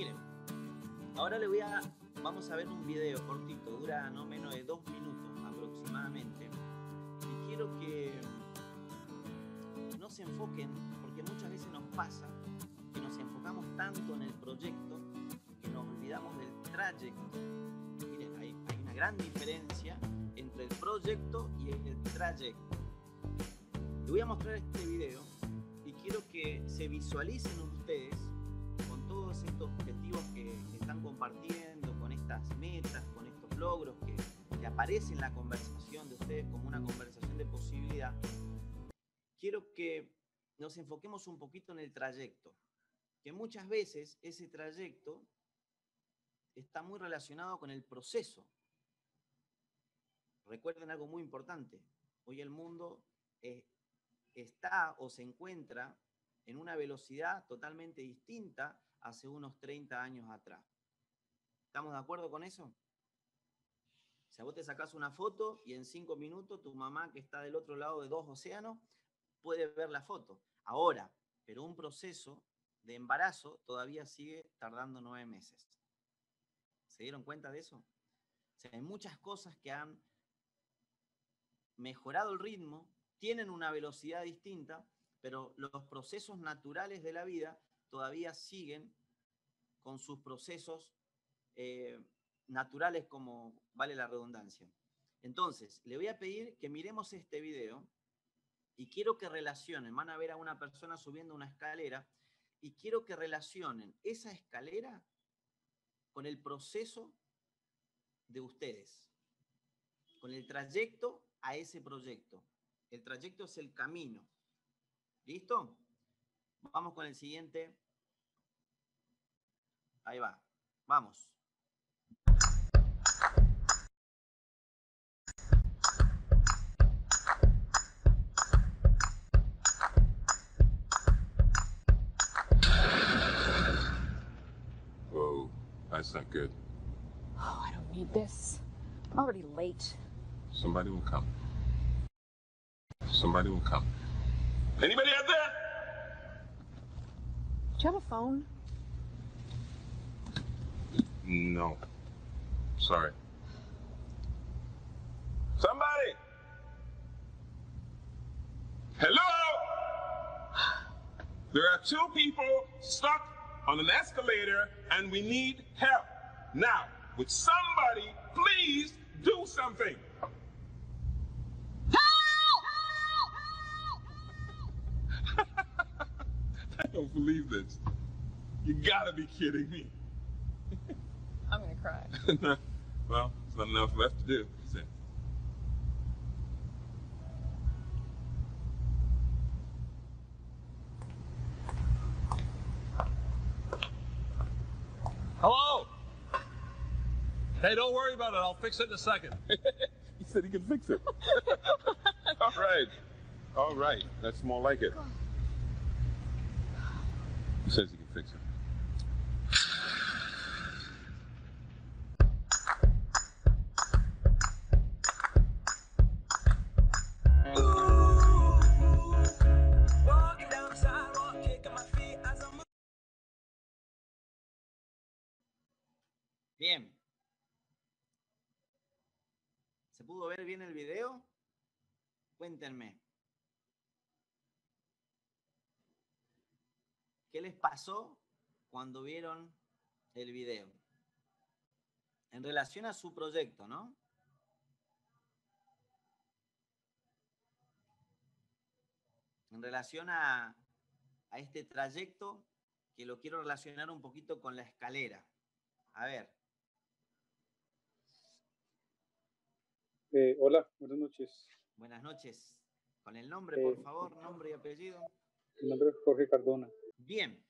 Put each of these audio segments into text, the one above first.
Miren, ahora le voy a, vamos a ver un video cortito, dura no menos de dos minutos aproximadamente. Y quiero que no se enfoquen, porque muchas veces nos pasa que nos enfocamos tanto en el proyecto que nos olvidamos del trayecto. Miren, hay, hay una gran diferencia entre el proyecto y el trayecto. Le voy a mostrar este video y quiero que se visualicen ustedes todos estos objetivos que, que están compartiendo, con estas metas, con estos logros que, que aparecen en la conversación de ustedes como una conversación de posibilidad. Quiero que nos enfoquemos un poquito en el trayecto, que muchas veces ese trayecto está muy relacionado con el proceso. Recuerden algo muy importante. Hoy el mundo eh, está o se encuentra en una velocidad totalmente distinta hace unos 30 años atrás. ¿Estamos de acuerdo con eso? O sea, vos te sacás una foto y en cinco minutos tu mamá que está del otro lado de dos océanos puede ver la foto. Ahora, pero un proceso de embarazo todavía sigue tardando nueve meses. ¿Se dieron cuenta de eso? O sea, hay muchas cosas que han mejorado el ritmo, tienen una velocidad distinta, pero los procesos naturales de la vida todavía siguen con sus procesos eh, naturales como vale la redundancia. Entonces, le voy a pedir que miremos este video y quiero que relacionen, van a ver a una persona subiendo una escalera y quiero que relacionen esa escalera con el proceso de ustedes, con el trayecto a ese proyecto. El trayecto es el camino. ¿Listo? Vamos con el siguiente. Ahí va. Vamos. Whoa, that's not good. Oh, I don't need this. I'm already late. Somebody will come. Somebody will come. Anybody out there? Do you have a phone? No. Sorry. Somebody! Hello? There are two people stuck on an escalator and we need help. Now, would somebody please do something? don't believe this. You gotta be kidding me. I'm gonna cry. well, there's not enough left to do. That's it. Hello? Hey, don't worry about it. I'll fix it in a second. he said he can fix it. All right. All right. That's more like it. Says can fix. Bien. ¿Se pudo ver bien el video? Cuéntenme. ¿Qué les pasó cuando vieron el video? En relación a su proyecto, ¿no? En relación a, a este trayecto que lo quiero relacionar un poquito con la escalera. A ver, Eh, hola, buenas noches. buenas noches. Con el nombre, por Eh, favor, nombre y apellido. Mi nombre es Jorge Cardona. Bien,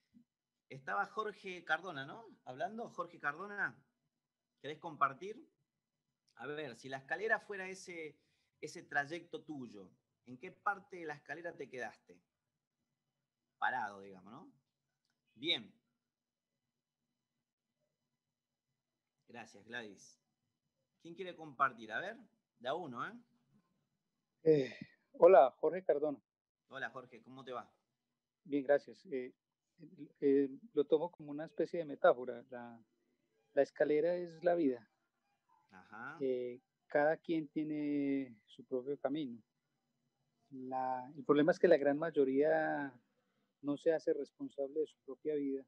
estaba Jorge Cardona, ¿no? Hablando, Jorge Cardona, ¿querés compartir? A ver, si la escalera fuera ese, ese trayecto tuyo, ¿en qué parte de la escalera te quedaste? Parado, digamos, ¿no? Bien. Gracias, Gladys. ¿Quién quiere compartir? A ver, de a uno, ¿eh? Eh, hola, Jorge Cardona. Hola, Jorge, ¿cómo te va? Bien, gracias. Eh, eh, lo tomo como una especie de metáfora. La, la escalera es la vida. Ajá. Eh, cada quien tiene su propio camino. La- el problema es que la gran mayoría no se hace responsable de su propia vida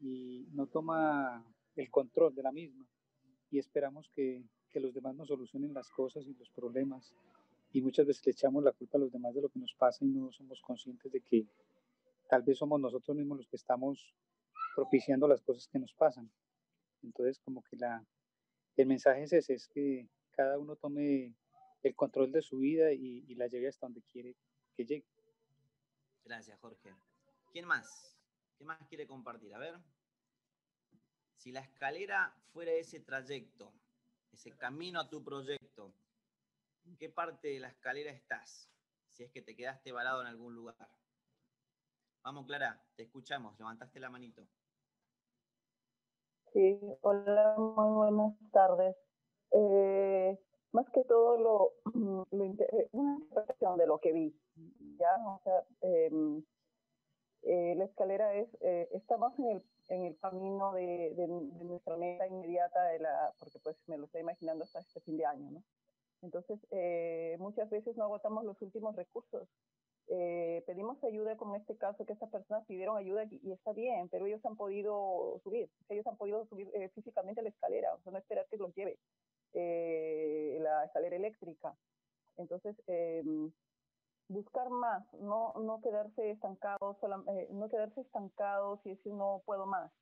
y no toma el control de la misma y esperamos que, que los demás nos solucionen las cosas y los problemas y muchas veces le echamos la culpa a los demás de lo que nos pasa y no somos conscientes de que tal vez somos nosotros mismos los que estamos propiciando las cosas que nos pasan. Entonces como que la, el mensaje es ese, es que cada uno tome el control de su vida y, y la lleve hasta donde quiere que llegue. Gracias, Jorge. ¿Quién más? ¿Qué más quiere compartir? A ver. Si la escalera fuera ese trayecto, ese camino a tu proyecto, ¿en qué parte de la escalera estás? Si es que te quedaste varado en algún lugar. Vamos, Clara, te escuchamos. Levantaste la manito. Sí, hola, muy buenas tardes. Eh, más que todo lo, lo eh, una interpretación de lo que vi, ya, o sea, em, eh, la escalera es, estamos en el, en el camino de, de, de nuestra meta inmediata de la, porque pues me lo estoy imaginando hasta este fin de año, ¿no? Entonces, eh, muchas veces no agotamos los últimos recursos. Eh, pedimos ayuda, como en este caso, que estas personas pidieron ayuda y, está bien, pero ellos han podido subir, ellos han podido subir eh, físicamente la escalera, o sea, no esperar que los lleve eh, la escalera eléctrica. Entonces, buscar más, no, no quedarse estancados, no quedarse estancados y decir no puedo más,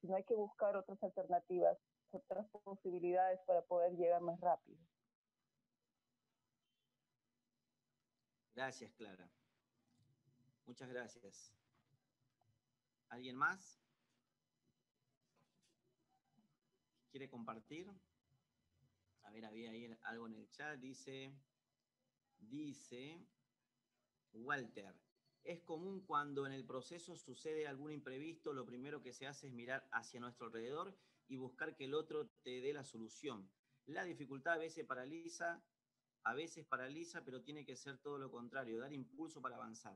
sino hay que buscar otras alternativas, otras posibilidades para poder llegar más rápido. Gracias, Clara. Muchas gracias. ¿Alguien más? ¿Quiere compartir? A ver, había ahí algo en el chat. Dice, dice Walter, es común cuando en el proceso sucede algún imprevisto, lo primero que se hace es mirar hacia nuestro alrededor y buscar que el otro te dé la solución. La dificultad a veces paraliza, a veces paraliza, pero tiene que ser todo lo contrario, dar impulso para avanzar.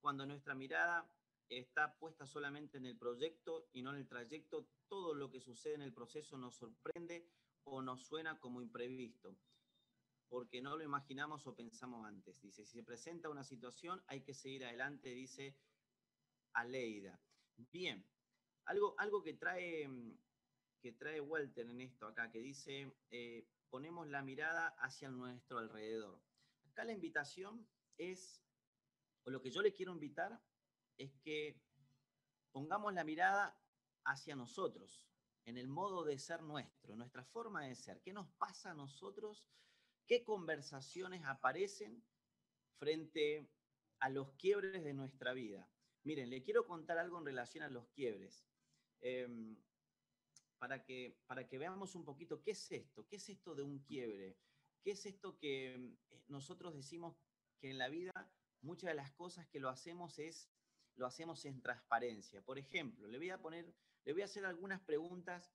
Cuando nuestra mirada está puesta solamente en el proyecto y no en el trayecto, todo lo que sucede en el proceso nos sorprende o nos suena como imprevisto, porque no lo imaginamos o pensamos antes. Dice, si se presenta una situación, hay que seguir adelante, dice Aleida. Bien, algo, algo que trae que trae Walter en esto acá, que dice, eh, ponemos la mirada hacia nuestro alrededor. Acá la invitación es, o lo que yo le quiero invitar, es que pongamos la mirada hacia nosotros, en el modo de ser nuestro, nuestra forma de ser. ¿Qué nos pasa a nosotros? ¿Qué conversaciones aparecen frente a los quiebres de nuestra vida? Miren, le quiero contar algo en relación a los quiebres. Em, para que, para que veamos un poquito qué es esto, qué es esto de un quiebre, qué es esto que eh, nosotros decimos que en la vida muchas de las cosas que lo hacemos es, lo hacemos en transparencia. Por ejemplo, le voy a poner, le voy a hacer algunas preguntas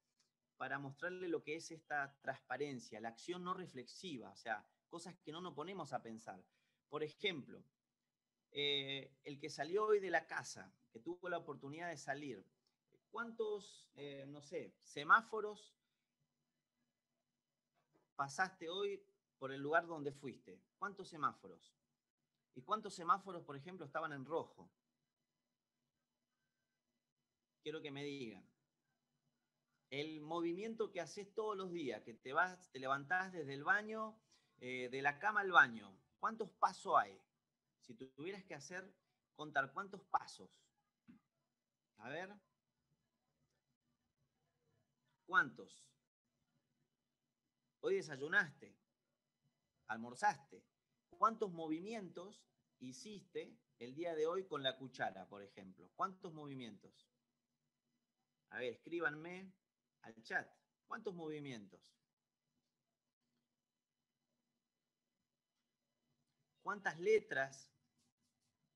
para mostrarle lo que es esta transparencia, la acción no reflexiva, o sea, cosas que no nos ponemos a pensar. Por ejemplo, eh, el que salió hoy de la casa, que tuvo la oportunidad de salir, ¿cuántos, eh, no sé, semáforos pasaste hoy por el lugar donde fuiste? ¿Cuántos semáforos? ¿Y cuántos semáforos, por ejemplo, estaban en rojo? Quiero que me digan. El movimiento que haces todos los días, que te vas, te levantás desde el baño, eh, de la cama al baño, ¿cuántos pasos hay? Si tuvieras que hacer, contar cuántos pasos. A ver. ¿Cuántos? Hoy desayunaste, almorzaste. ¿Cuántos movimientos hiciste el día de hoy con la cuchara, por ejemplo? ¿Cuántos movimientos? A ver, escríbanme al chat. ¿Cuántos movimientos? ¿Cuántas letras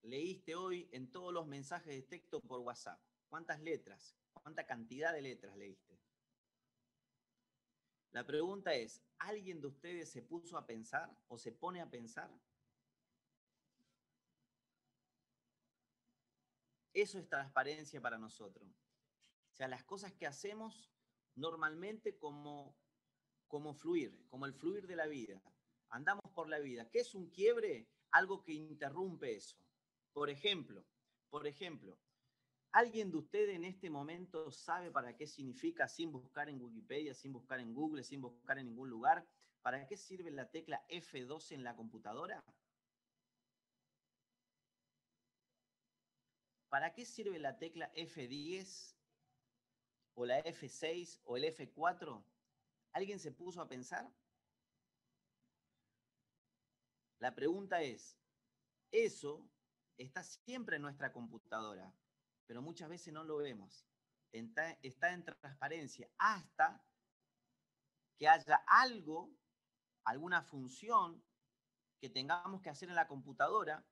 leíste hoy en todos los mensajes de texto por WhatsApp? ¿Cuántas letras? ¿Cuánta cantidad de letras leíste? La pregunta es, ¿alguien de ustedes se puso a pensar o se pone a pensar? Eso es transparencia para nosotros. O sea, las cosas que hacemos normalmente como, como fluir, como el fluir de la vida. Andamos por la vida. ¿Qué es un quiebre? Algo que interrumpe eso. Por ejemplo, por ejemplo, ¿alguien de ustedes en este momento sabe para qué significa, sin buscar en Wikipedia, sin buscar en Google, sin buscar en ningún lugar, para qué sirve la tecla F12 en la computadora? ¿Para qué sirve la tecla F10 o la F6 o el F4? ¿Alguien se puso a pensar? La pregunta es, eso está siempre en nuestra computadora, pero muchas veces no lo vemos. Está, en transparencia hasta que haya algo, alguna función que tengamos que hacer en la computadora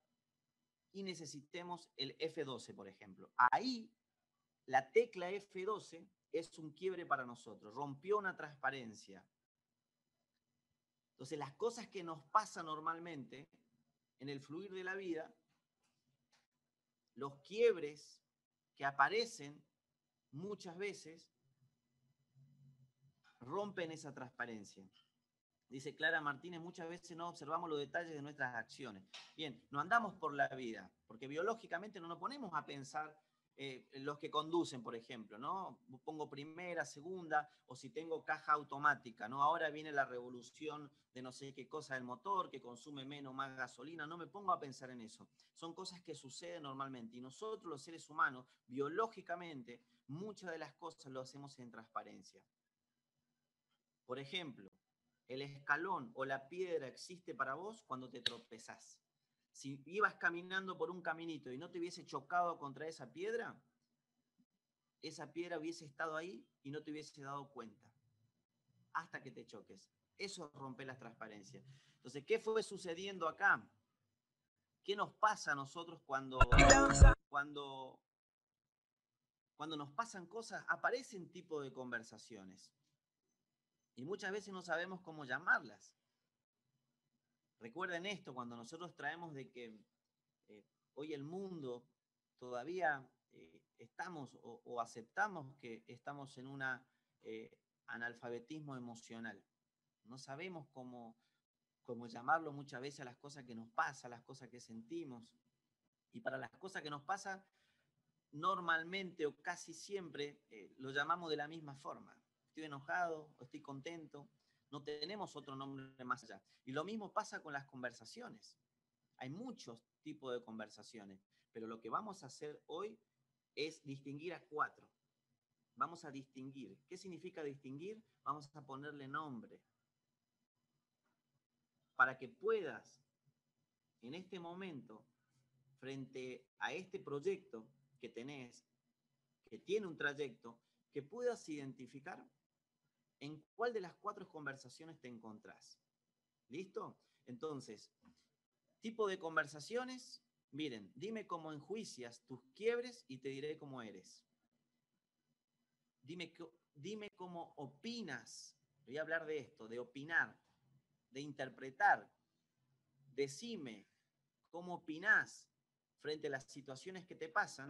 y necesitemos el F12, por ejemplo. Ahí la tecla F12 es un quiebre para nosotros, rompió una transparencia. Entonces, las cosas que nos pasan normalmente en el fluir de la vida, los quiebres que aparecen muchas veces rompen esa transparencia. Dice Clara Martínez, muchas veces no observamos los detalles de nuestras acciones. Bien, no andamos por la vida, porque biológicamente no nos ponemos a pensar eh, los que conducen, por ejemplo, ¿no? Pongo primera, segunda, o si tengo caja automática, ¿no? Ahora viene la revolución de no sé qué cosa del motor, que consume menos, más gasolina, no me pongo a pensar en eso. Son cosas que suceden normalmente y nosotros los seres humanos, biológicamente, muchas de las cosas lo hacemos en transparencia. Por ejemplo, el escalón o la piedra existe para vos cuando te tropezás si ibas caminando por un caminito y no te hubiese chocado contra esa piedra, esa piedra hubiese estado ahí y no te hubiese dado cuenta hasta que te choques. Eso rompe la transparencia. Entonces, ¿qué fue sucediendo acá? ¿Qué nos pasa a nosotros cuando, cuando, cuando nos pasan cosas? Aparecen tipo de conversaciones. Y muchas veces no sabemos cómo llamarlas. Recuerden esto, cuando nosotros traemos de que eh, hoy el mundo todavía eh, estamos o, aceptamos que estamos en un eh, analfabetismo emocional. No sabemos cómo, cómo llamarlo muchas veces a las cosas que nos pasan, las cosas que sentimos. Y para las cosas que nos pasan, normalmente o casi siempre lo llamamos de la misma forma. Estoy enojado estoy contento no tenemos otro nombre más allá. Y lo mismo pasa con las conversaciones. Hay muchos tipos de conversaciones, pero lo que vamos a hacer hoy es distinguir a cuatro. Vamos a distinguir. ¿Qué significa distinguir? Vamos a ponerle nombre. Para que puedas, en este momento, frente a este proyecto que tenés, que tiene un trayecto, que puedas identificar en cuál de las cuatro conversaciones te encontrás. ¿Listo? Entonces, tipo de conversaciones, miren, dime cómo enjuicias tus quiebres y te diré cómo eres. Dime, dime cómo opinas. Voy a hablar de esto, de opinar, de interpretar. Decime cómo opinás frente a las situaciones que te pasan,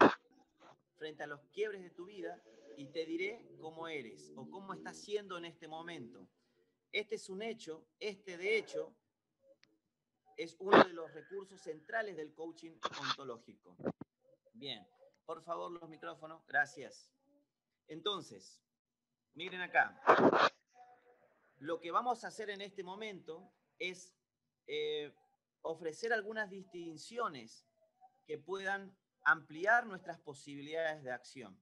frente a los quiebres de tu vida y te diré cómo eres o cómo estás siendo en este momento. Este es un hecho, este de hecho es uno de los recursos centrales del coaching ontológico. Bien, por favor los micrófonos, gracias. Entonces, miren acá. Lo que vamos a hacer en este momento es eh, ofrecer algunas distinciones que puedan ampliar nuestras posibilidades de acción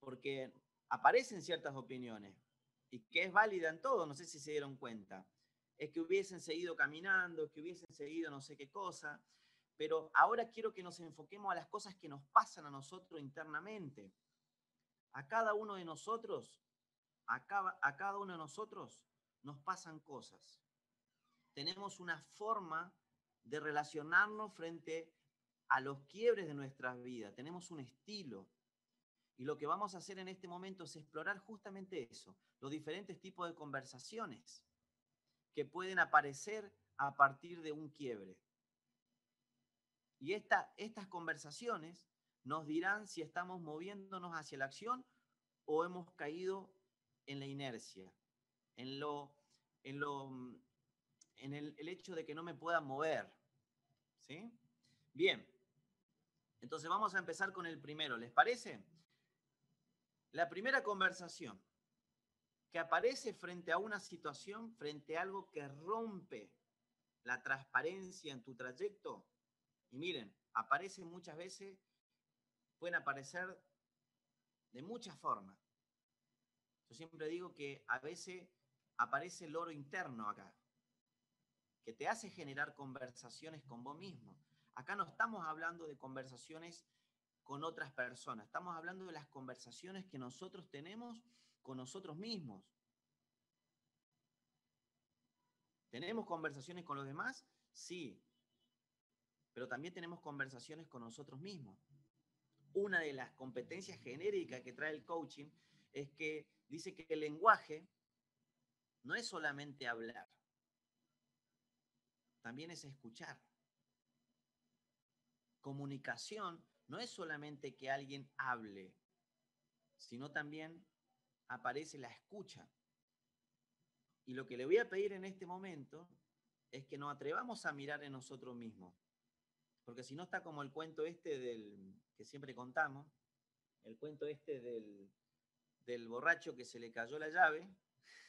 porque aparecen ciertas opiniones y que es válida en todo, no sé si se dieron cuenta. Es que hubiesen seguido caminando, que hubiesen seguido no sé qué cosa, pero ahora quiero que nos enfoquemos a las cosas que nos pasan a nosotros internamente. A cada uno de nosotros, a cada, a cada uno de nosotros nos pasan cosas. Tenemos una forma de relacionarnos frente a los quiebres de nuestras vidas. Tenemos un estilo, y lo que vamos a hacer en este momento es explorar justamente eso, los diferentes tipos de conversaciones que pueden aparecer a partir de un quiebre. Y estas conversaciones nos dirán si estamos moviéndonos hacia la acción o hemos caído en la inercia, en lo, en lo, en el, el hecho de que no me pueda mover. ¿Sí? Bien. Entonces vamos a empezar con el primero, ¿les parece? La primera conversación que aparece frente a una situación, frente a algo que rompe la transparencia en tu trayecto. Y miren, aparece muchas veces, pueden aparecer de muchas formas. Yo siempre digo que a veces aparece el oro interno acá, que te hace generar conversaciones con vos mismo. Acá no estamos hablando de conversaciones con otras personas, estamos hablando de las conversaciones que nosotros tenemos con nosotros mismos. ¿Tenemos conversaciones con los demás? Sí, pero también tenemos conversaciones con nosotros mismos. Una de las competencias genéricas que trae el coaching es que dice que el lenguaje no es solamente hablar, también es escuchar. Comunicación no es solamente que alguien hable, sino también aparece la escucha. Y lo que le voy a pedir en este momento es que nos atrevamos a mirar en nosotros mismos. Porque si no está como el cuento este del que siempre contamos, el cuento este del, del borracho que se le cayó la llave.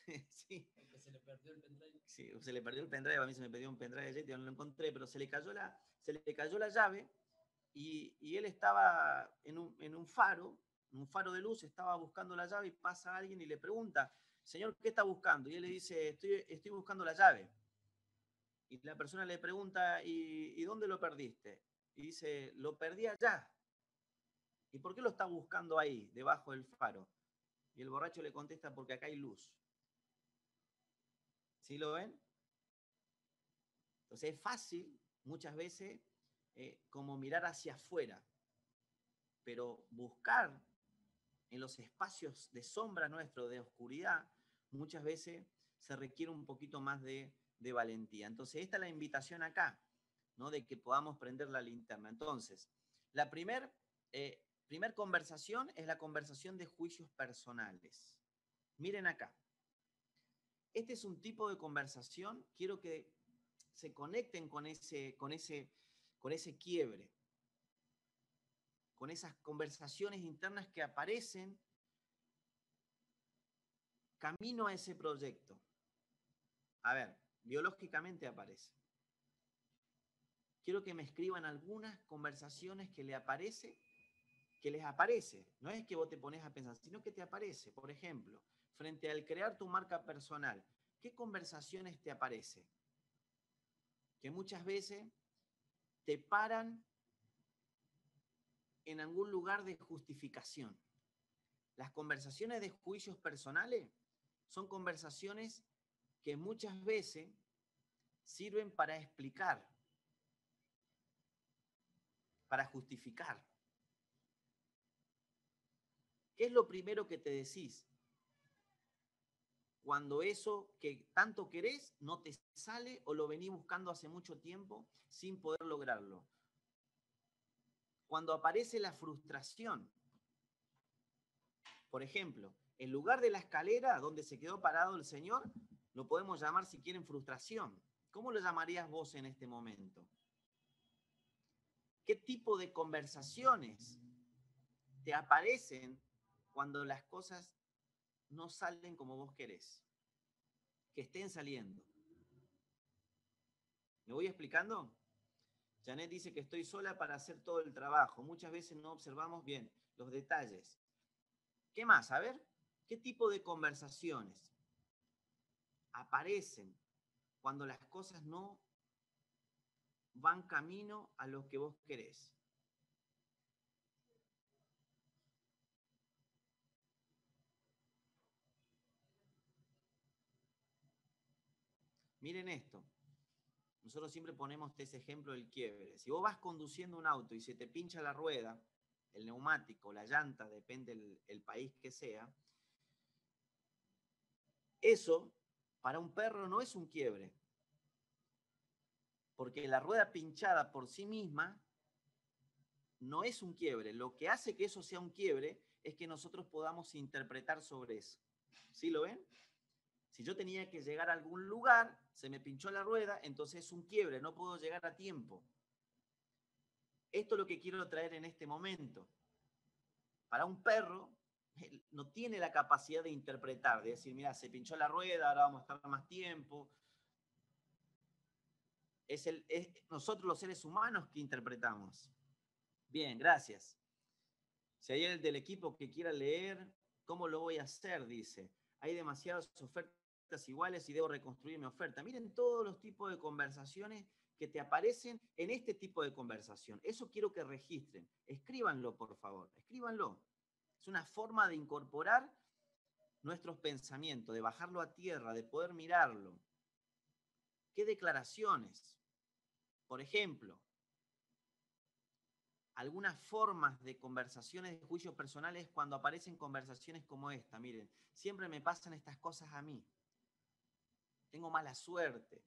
sí. Que se le perdió el pendrive. Sí, se le perdió el pendrive, a mí se me perdió un pendrive ayer, no lo encontré, pero se le cayó la, se le cayó la llave y, él estaba en un, en un faro, en un faro de luz, estaba buscando la llave y pasa alguien y le pregunta, señor, ¿qué está buscando? Y él le dice, estoy, estoy buscando la llave. Y la persona le pregunta, ¿y, ¿y dónde lo perdiste? Y dice, lo perdí allá. ¿Y por qué lo está buscando ahí, debajo del faro? Y el borracho le contesta, porque acá hay luz. ¿Sí lo ven? Entonces es fácil muchas veces eh, como mirar hacia afuera, pero buscar en los espacios de sombra nuestro, de oscuridad, muchas veces se requiere un poquito más de, valentía. Entonces esta es la invitación acá, ¿no? De que podamos prender la linterna. Entonces, la primera eh, primer conversación es la conversación de juicios personales. Miren acá. Este es un tipo de conversación, quiero que se conecten con ese, con ese, con ese quiebre, con esas conversaciones internas que aparecen camino a ese proyecto. A ver, biológicamente aparece. Quiero que me escriban algunas conversaciones que le aparece, que les aparece. No es que vos te pones a pensar, sino que te aparece. Por ejemplo, frente al crear tu marca personal, ¿qué conversaciones te aparece? Que muchas veces te paran en algún lugar de justificación. Las conversaciones de juicios personales son conversaciones que muchas veces sirven para explicar, para justificar. ¿Qué es lo primero que te decís? Cuando eso que tanto querés no te sale o lo venís buscando hace mucho tiempo sin poder lograrlo. Cuando aparece la frustración. Por ejemplo, en lugar de la escalera donde se quedó parado el Señor, lo podemos llamar, si quieren, frustración. ¿Cómo lo llamarías vos en este momento? ¿Qué tipo de conversaciones te aparecen cuando las cosas no salen como vos querés? Que estén saliendo. ¿Me voy explicando? Janet dice que estoy sola para hacer todo el trabajo. Muchas veces no observamos bien los detalles. ¿Qué más? A ver, ¿qué tipo de conversaciones aparecen cuando las cosas no van camino a lo que vos querés? Miren esto. Nosotros siempre ponemos ese ejemplo del quiebre. Si vos vas conduciendo un auto y se te pincha la rueda, el neumático, la llanta, depende del país que sea, eso para un perro no es un quiebre. Porque la rueda pinchada por sí misma no es un quiebre. Lo que hace que eso sea un quiebre es que nosotros podamos interpretar sobre eso. ¿Sí lo ven? Si yo tenía que llegar a algún lugar, se me pinchó la rueda, entonces es un quiebre, no puedo llegar a tiempo. Esto es lo que quiero traer en este momento. Para un perro, no tiene la capacidad de interpretar, de decir, mira, se pinchó la rueda, ahora vamos a estar más tiempo. Es, el, es nosotros los seres humanos que interpretamos. Bien, gracias. Si hay el del equipo que quiera leer, ¿cómo lo voy a hacer? Dice. Hay demasiadas ofertas iguales y debo reconstruir mi oferta. Miren todos los tipos de conversaciones que te aparecen en este tipo de conversación. Eso quiero que registren. Escríbanlo, por favor. Escríbanlo. Es una forma de incorporar nuestros pensamientos, de bajarlo a tierra, de poder mirarlo. ¿Qué declaraciones? Por ejemplo, algunas formas de conversaciones de juicios personales cuando aparecen conversaciones como esta. Miren, siempre me pasan estas cosas a mí. Tengo mala suerte.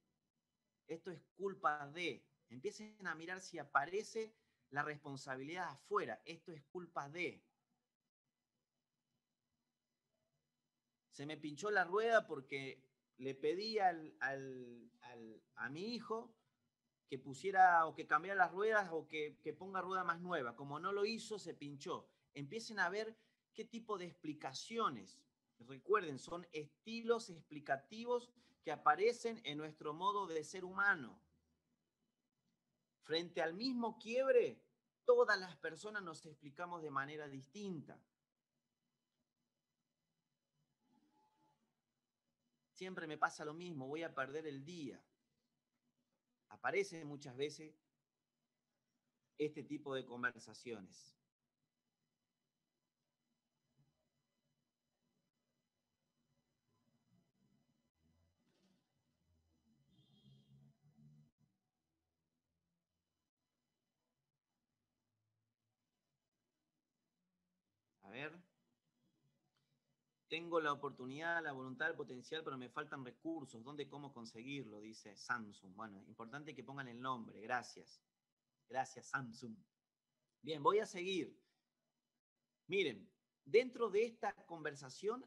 Esto es culpa de. Empiecen a mirar si aparece la responsabilidad afuera. Esto es culpa de. Se me pinchó la rueda porque le pedí al, a mi hijo que pusiera o que cambiara las ruedas o que, que ponga rueda más nueva. Como no lo hizo, se pinchó. Empiecen a ver qué tipo de explicaciones. Recuerden, son estilos explicativos que aparecen en nuestro modo de ser humano. Frente al mismo quiebre, todas las personas nos explicamos de manera distinta. Siempre me pasa lo mismo, voy a perder el día. Aparece muchas veces este tipo de conversaciones. A ver. Tengo la oportunidad, la voluntad, el potencial, pero me faltan recursos. ¿Dónde, cómo conseguirlo? Dice Samsung. Bueno, importante que pongan el nombre. Gracias. Gracias, Samsung. Bien, voy a seguir. Miren, dentro de esta conversación,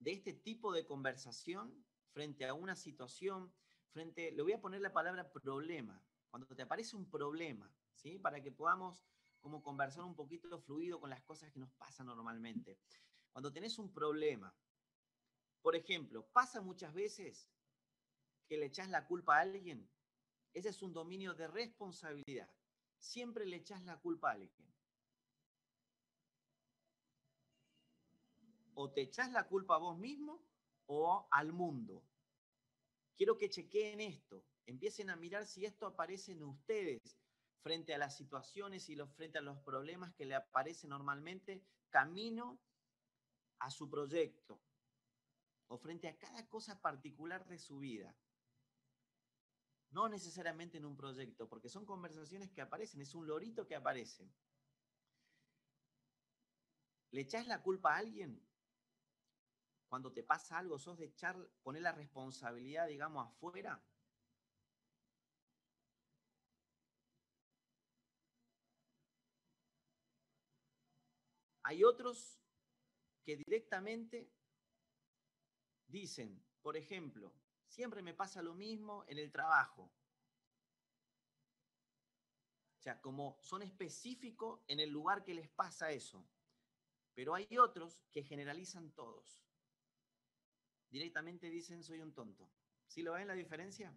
de este tipo de conversación, frente a una situación, frente, le voy a poner la palabra problema. Cuando te aparece un problema, ¿sí? Para que podamos como conversar un poquito fluido con las cosas que nos pasan normalmente. Cuando tenés un problema, por ejemplo, pasa muchas veces que le echás la culpa a alguien. Ese es un dominio de responsabilidad. Siempre le echás la culpa a alguien. O te echás la culpa a vos mismo o al mundo. Quiero que chequeen esto. Empiecen a mirar si esto aparece en ustedes frente a las situaciones y los, frente a los problemas que le aparecen normalmente camino a su proyecto o frente a cada cosa particular de su vida. No necesariamente en un proyecto, porque son conversaciones que aparecen, es un lorito que aparece. ¿Le echas la culpa a alguien? Cuando te pasa algo, sos de echar, poner la responsabilidad, digamos, afuera. Hay otros que directamente dicen, por ejemplo, siempre me pasa lo mismo en el trabajo. O sea, como son específicos en el lugar que les pasa eso. Pero hay otros que generalizan todos. Directamente dicen, soy un tonto. ¿Sí lo ven la diferencia?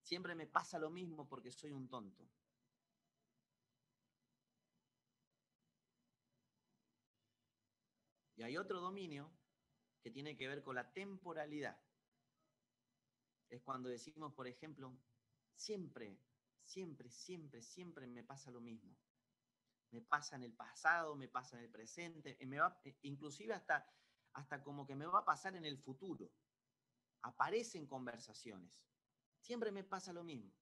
Siempre me pasa lo mismo porque soy un tonto. Hay otro dominio que tiene que ver con la temporalidad. Es cuando decimos, por ejemplo, siempre, siempre, siempre, siempre me pasa lo mismo. Me pasa en el pasado, me pasa en el presente, me va, inclusive hasta, hasta como que me va a pasar en el futuro. Aparecen conversaciones. Siempre me pasa lo mismo.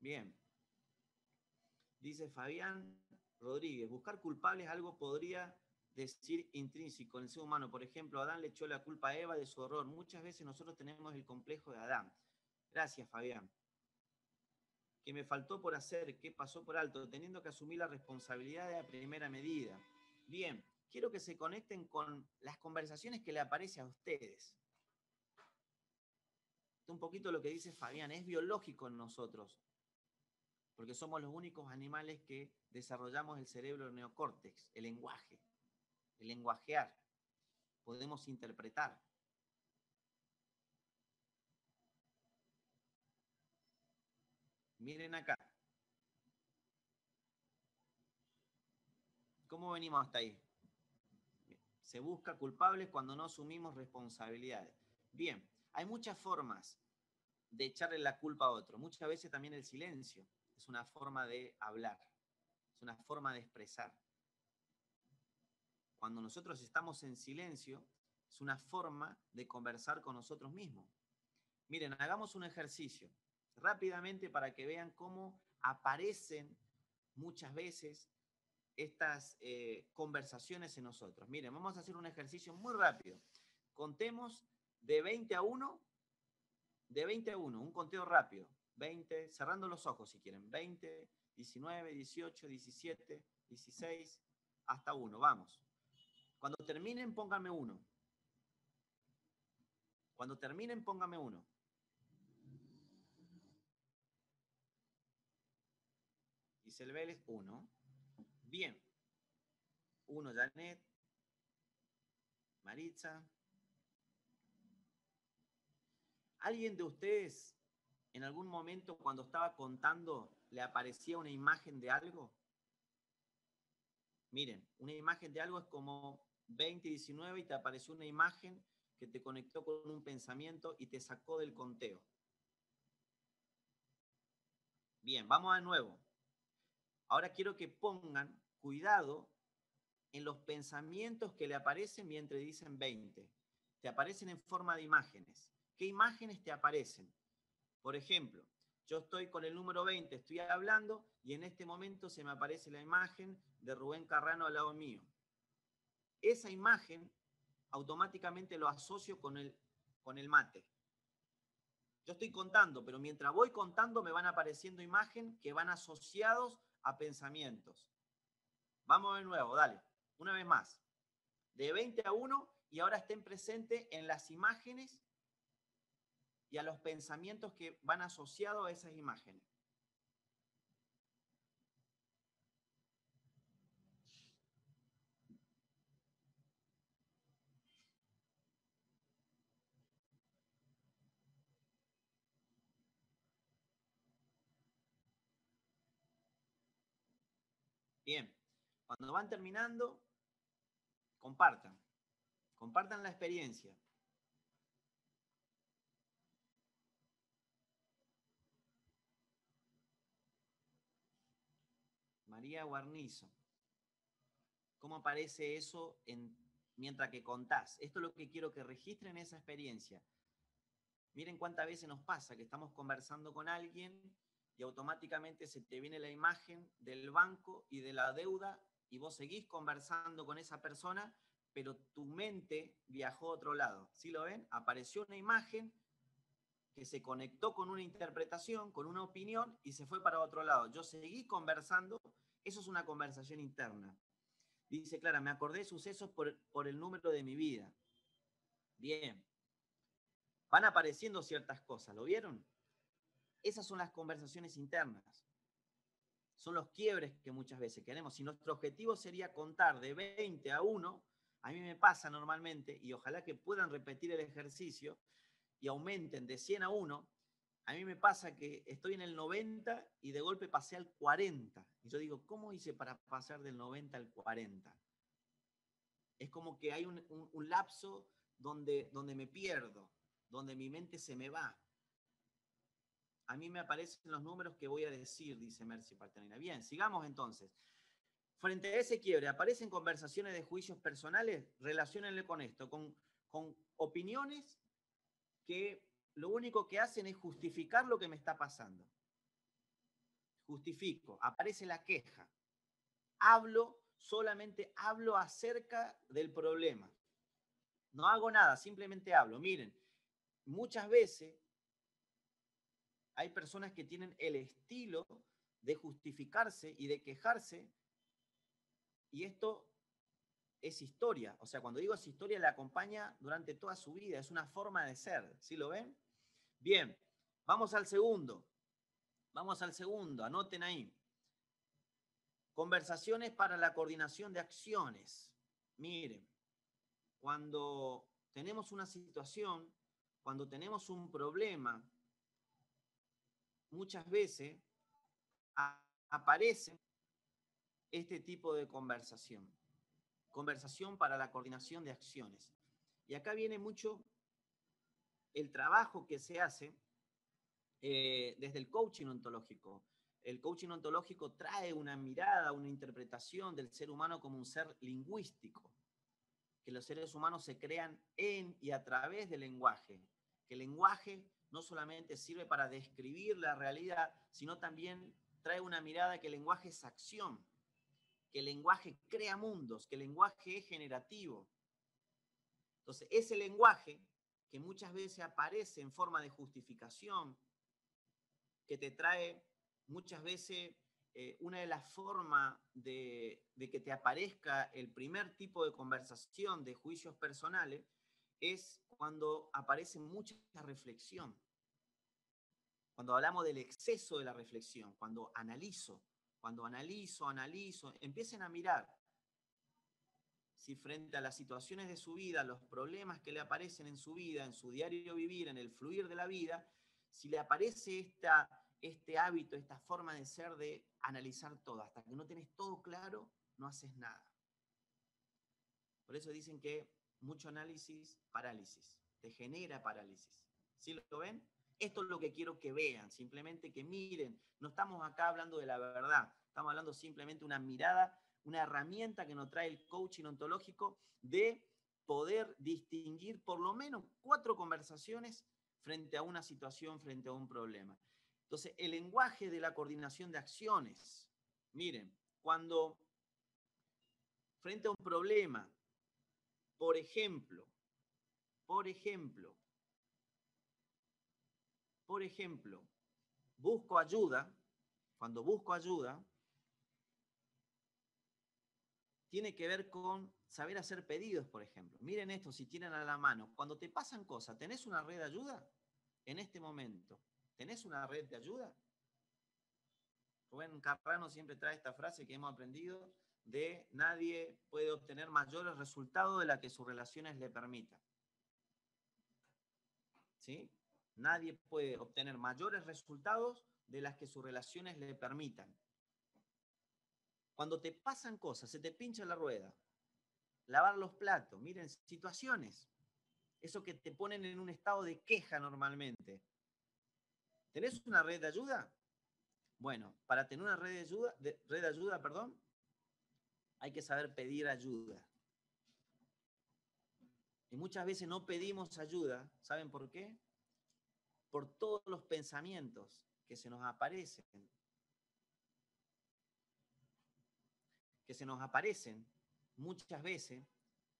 Bien. Dice Fabián, Rodríguez, buscar culpables algo podría decir intrínseco en el ser humano. Por ejemplo, Adán le echó la culpa a Eva de su horror. Muchas veces nosotros tenemos el complejo de Adán. Gracias, Fabián. ¿Qué me faltó por hacer? ¿Qué pasó por alto? Teniendo que asumir la responsabilidad de la primera medida. Bien, quiero que se conecten con las conversaciones que le aparecen a ustedes. Un poquito lo que dice Fabián, es biológico en nosotros, porque somos los únicos animales que desarrollamos el cerebro neocórtex, el lenguaje, el lenguajear. Podemos interpretar. Miren acá. ¿Cómo venimos hasta ahí? Se busca culpables cuando no asumimos responsabilidades. Bien, hay muchas formas de echarle la culpa a otro. Muchas veces también el silencio es una forma de hablar, es una forma de expresar. Cuando nosotros estamos en silencio, es una forma de conversar con nosotros mismos. Miren, hagamos un ejercicio rápidamente para que vean cómo aparecen muchas veces estas eh, conversaciones en nosotros. Miren, vamos a hacer un ejercicio muy rápido. Contemos de 20 a 1, de 20 a 1, un conteo rápido. 20, cerrando los ojos si quieren. 20, 19, 18, 17, 16, hasta 1. Vamos. Cuando terminen, pónganme 1. Cuando terminen, póngame 1. el Vélez, 1. Bien. 1 Janet. Maritza. ¿Alguien de ustedes en algún momento cuando estaba contando le aparecía una imagen de algo? Miren, una imagen de algo es como 2019 y te apareció una imagen que te conectó con un pensamiento y te sacó del conteo. Bien, vamos de nuevo. Ahora quiero que pongan cuidado en los pensamientos que le aparecen mientras dicen 20. Te aparecen en forma de imágenes. ¿Qué imágenes te aparecen? Por ejemplo, yo estoy con el número 20, estoy hablando y en este momento se me aparece la imagen de Rubén Carrano al lado mío. Esa imagen automáticamente lo asocio con el, con el mate. Yo estoy contando, pero mientras voy contando me van apareciendo imágenes que van asociados a pensamientos. Vamos de nuevo, dale, una vez más. De 20 a 1 y ahora estén presentes en las imágenes y a los pensamientos que van asociados a esas imágenes. Bien, cuando van terminando, compartan. Compartan la experiencia. María Guarnizo. ¿Cómo aparece eso en, mientras que contás? Esto es lo que quiero que registren esa experiencia. Miren cuántas veces nos pasa que estamos conversando con alguien y automáticamente se te viene la imagen del banco y de la deuda y vos seguís conversando con esa persona, pero tu mente viajó a otro lado. ¿Sí lo ven? Apareció una imagen que se conectó con una interpretación, con una opinión y se fue para otro lado. Yo seguí conversando, eso es una conversación interna. Dice Clara, me acordé de sucesos por, por el número de mi vida. Bien. Van apareciendo ciertas cosas, ¿lo vieron? Esas son las conversaciones internas. Son los quiebres que muchas veces queremos. Si nuestro objetivo sería contar de 20 a 1, a mí me pasa normalmente, y ojalá que puedan repetir el ejercicio y aumenten de 100 a 1, a mí me pasa que estoy en el 90 y de golpe pasé al 40. Y yo digo, ¿cómo hice para pasar del 90 al 40? Es como que hay un, lapso donde, donde me pierdo, donde mi mente se me va a mí me aparecen los números que voy a decir, dice Mercy Partenina. Bien, sigamos entonces. Frente a ese quiebre, ¿aparecen conversaciones de juicios personales? Relaciónenle con esto, con, con opiniones que lo único que hacen es justificar lo que me está pasando. Justifico, aparece la queja. Hablo, solamente hablo acerca del problema. No hago nada, simplemente hablo. Miren, muchas veces hay personas que tienen el estilo de justificarse y de quejarse, y esto es historia. O sea, cuando digo es historia, le acompaña durante toda su vida, es una forma de ser. ¿Sí lo ven? Bien, vamos al segundo. Vamos al segundo, anoten ahí. Conversaciones para la coordinación de acciones. Miren, cuando tenemos una situación, cuando tenemos un problema, muchas veces aparece este tipo de conversación. Conversación para la coordinación de acciones. Y acá viene mucho el trabajo que se hace eh, desde el coaching ontológico. El coaching ontológico trae una mirada, una interpretación del ser humano como un ser lingüístico, que los seres humanos se crean en y a través del lenguaje, que el lenguaje no solamente sirve para describir la realidad, sino también trae una mirada que el lenguaje es acción, que el lenguaje crea mundos, que el lenguaje es generativo. Entonces, ese lenguaje que muchas veces aparece en forma de justificación, que te trae muchas veces eh, una de las formas de, que te aparezca el primer tipo de conversación de juicios personales es cuando aparece mucha reflexión. Cuando hablamos del exceso de la reflexión, cuando analizo, cuando analizo, analizo, empiecen a mirar si frente a las situaciones de su vida, los problemas que le aparecen en su vida, en su diario vivir, en el fluir de la vida, si le aparece esta, este hábito, esta forma de ser de analizar todo, hasta que no tenés todo claro, no haces nada. Por eso dicen que mucho análisis, parálisis, te genera parálisis. ¿Sí lo ven? Esto es lo que quiero que vean, simplemente que miren, no estamos acá hablando de la verdad, estamos hablando simplemente de una mirada, una herramienta que nos trae el coaching ontológico de poder distinguir por lo menos cuatro conversaciones frente a una situación, frente a un problema. Entonces, el lenguaje de la coordinación de acciones. Miren, cuando frente a un problema, por ejemplo, por ejemplo, por ejemplo, busco ayuda, cuando busco ayuda, tiene que ver con saber hacer pedidos, por ejemplo. Miren esto, si tienen a la mano, cuando te pasan cosas, ¿tenés una red de ayuda? En este momento, ¿tenés una red de ayuda? Rubén Carrano siempre trae esta frase que hemos aprendido de nadie puede obtener mayores resultados de la que sus relaciones le permitan. ¿Sí? Nadie puede obtener mayores resultados de las que sus relaciones le permitan. Cuando te pasan cosas, se te pincha la rueda, lavar los platos, miren, situaciones, eso que te ponen en un estado de queja normalmente. ¿Tenés una red de ayuda? Bueno, para tener una red de ayuda, red de ayuda, perdón, hay que saber pedir ayuda. Y muchas veces no pedimos ayuda, ¿saben por qué? Por todos los pensamientos que se nos aparecen que se nos aparecen muchas veces